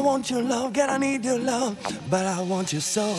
want your love, God, I need your love, but I want your soul.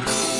Thank you.